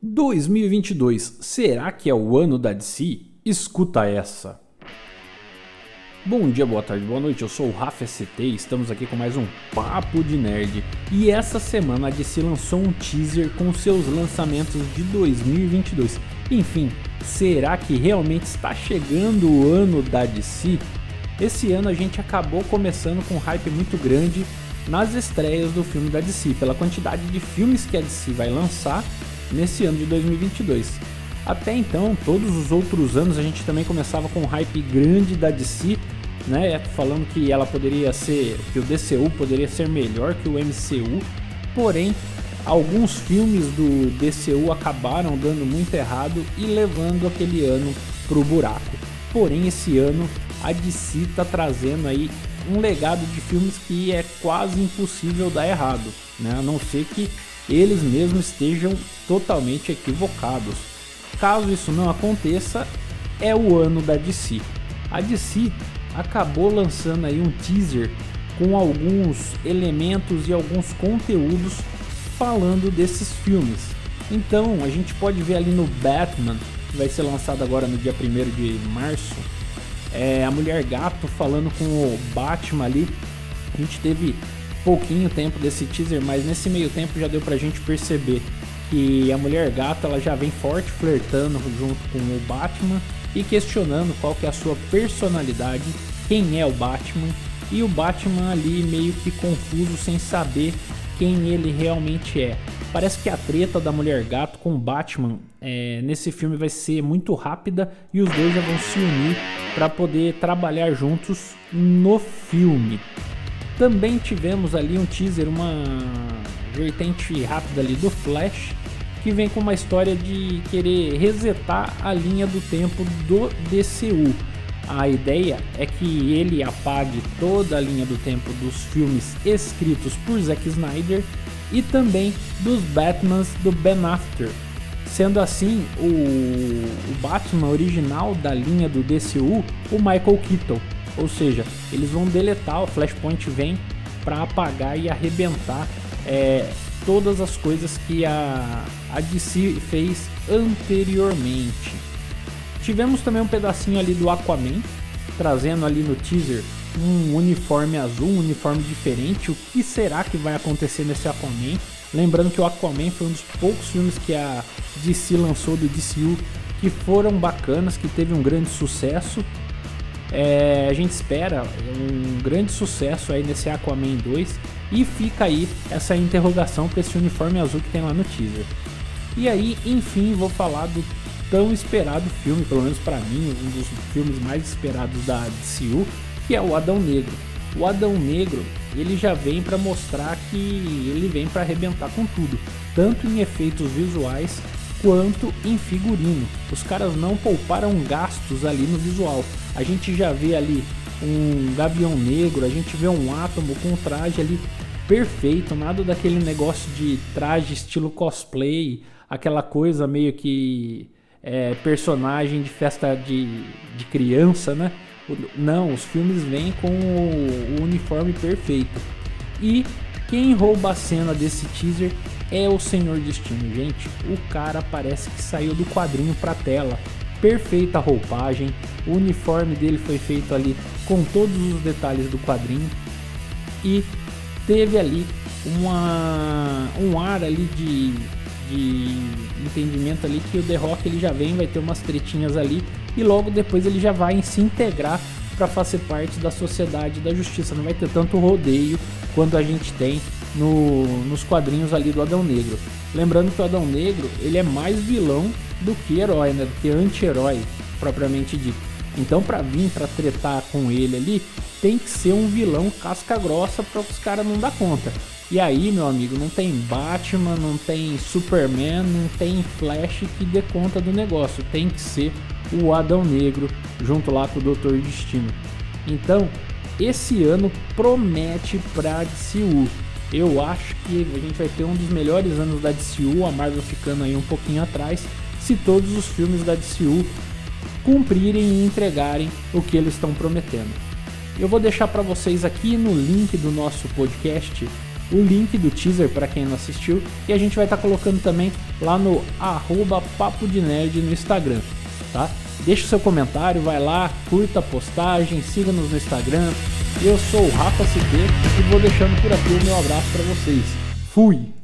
2022, será que é o ano da DC? Escuta essa. Bom dia, boa tarde, boa noite, eu sou o Rafa ST e estamos aqui com mais um Papo de Nerd. E essa semana a DC lançou um teaser com seus lançamentos de 2022. Enfim, será que realmente está chegando o ano da DC? Esse ano a gente acabou começando com um hype muito grande nas estreias do filme da DC, pela quantidade de filmes que a DC vai lançar nesse ano de 2022. Até então, todos os outros anos a gente também começava com um hype grande da DC, né, falando que ela poderia ser, que o DCU poderia ser melhor que o MCU. Porém, alguns filmes do DCU acabaram dando muito errado e levando aquele ano pro buraco. Porém, esse ano a DC está trazendo aí um legado de filmes que é quase impossível dar errado, né? A não ser que eles mesmos estejam totalmente equivocados. Caso isso não aconteça, é o ano da DC. A DC acabou lançando aí um teaser com alguns elementos e alguns conteúdos falando desses filmes. Então a gente pode ver ali no Batman, que vai ser lançado agora no dia 1 de março, é, a Mulher Gato falando com o Batman ali. A gente teve pouquinho tempo desse teaser, mas nesse meio tempo já deu pra gente perceber que a Mulher Gata ela já vem forte flertando junto com o Batman e questionando qual que é a sua personalidade, quem é o Batman e o Batman ali meio que confuso sem saber quem ele realmente é. Parece que a treta da Mulher Gato com o Batman é, nesse filme vai ser muito rápida e os dois já vão se unir para poder trabalhar juntos no filme. Também tivemos ali um teaser, uma vertente rápida ali do Flash, que vem com uma história de querer resetar a linha do tempo do DCU. A ideia é que ele apague toda a linha do tempo dos filmes escritos por Zack Snyder e também dos Batmans do Ben Affleck. Sendo assim, o, o Batman original da linha do DCU, o Michael Keaton, ou seja, eles vão deletar, o Flashpoint vem para apagar e arrebentar é, todas as coisas que a, a DC fez anteriormente. Tivemos também um pedacinho ali do Aquaman, trazendo ali no teaser um uniforme azul, um uniforme diferente. O que será que vai acontecer nesse Aquaman? Lembrando que o Aquaman foi um dos poucos filmes que a DC lançou do DCU que foram bacanas, que teve um grande sucesso é, a gente espera um grande sucesso aí nesse Aquaman 2 e fica aí essa interrogação para esse uniforme azul que tem lá no teaser. E aí, enfim, vou falar do tão esperado filme, pelo menos para mim, um dos filmes mais esperados da DCU, que é o Adão Negro. O Adão Negro, ele já vem para mostrar que ele vem para arrebentar com tudo, tanto em efeitos visuais quanto em figurino. Os caras não pouparam gastos ali no visual. A gente já vê ali um Gavião Negro, a gente vê um Átomo com um traje ali perfeito, nada daquele negócio de traje estilo cosplay, aquela coisa meio que é, personagem de festa de, de criança, né? Não, os filmes vêm com o, o uniforme perfeito. E quem rouba a cena desse teaser é o Senhor Destino, gente. O cara parece que saiu do quadrinho pra tela. Perfeita roupagem, o uniforme dele foi feito ali com todos os detalhes do quadrinho e teve ali uma, um ar ali de, de entendimento ali que o The Rock ele já vem, vai ter umas tretinhas ali e logo depois ele já vai se integrar para fazer parte da sociedade da justiça. Não vai ter tanto rodeio quanto a gente tem no, nos quadrinhos ali do Adão Negro. Lembrando que o Adão Negro ele é mais vilão do que herói, né? Do que anti-herói propriamente dito. Então para vir para tretar com ele ali tem que ser um vilão casca grossa para os caras não dar conta. E aí, meu amigo, não tem Batman, não tem Superman, não tem Flash que dê conta do negócio. Tem que ser o Adão Negro junto lá com o Doutor Destino. Então, esse ano promete para DCU. Eu acho que a gente vai ter um dos melhores anos da DCU, a Marvel ficando aí um pouquinho atrás, se todos os filmes da DCU cumprirem e entregarem o que eles estão prometendo. Eu vou deixar para vocês aqui no link do nosso podcast o link do teaser para quem não assistiu e a gente vai estar tá colocando também lá no arroba Papo de Nerd no Instagram, tá? Deixa o seu comentário, vai lá, curta a postagem, siga-nos no Instagram. Eu sou o Rafa CT e vou deixando por aqui o meu abraço para vocês. Fui!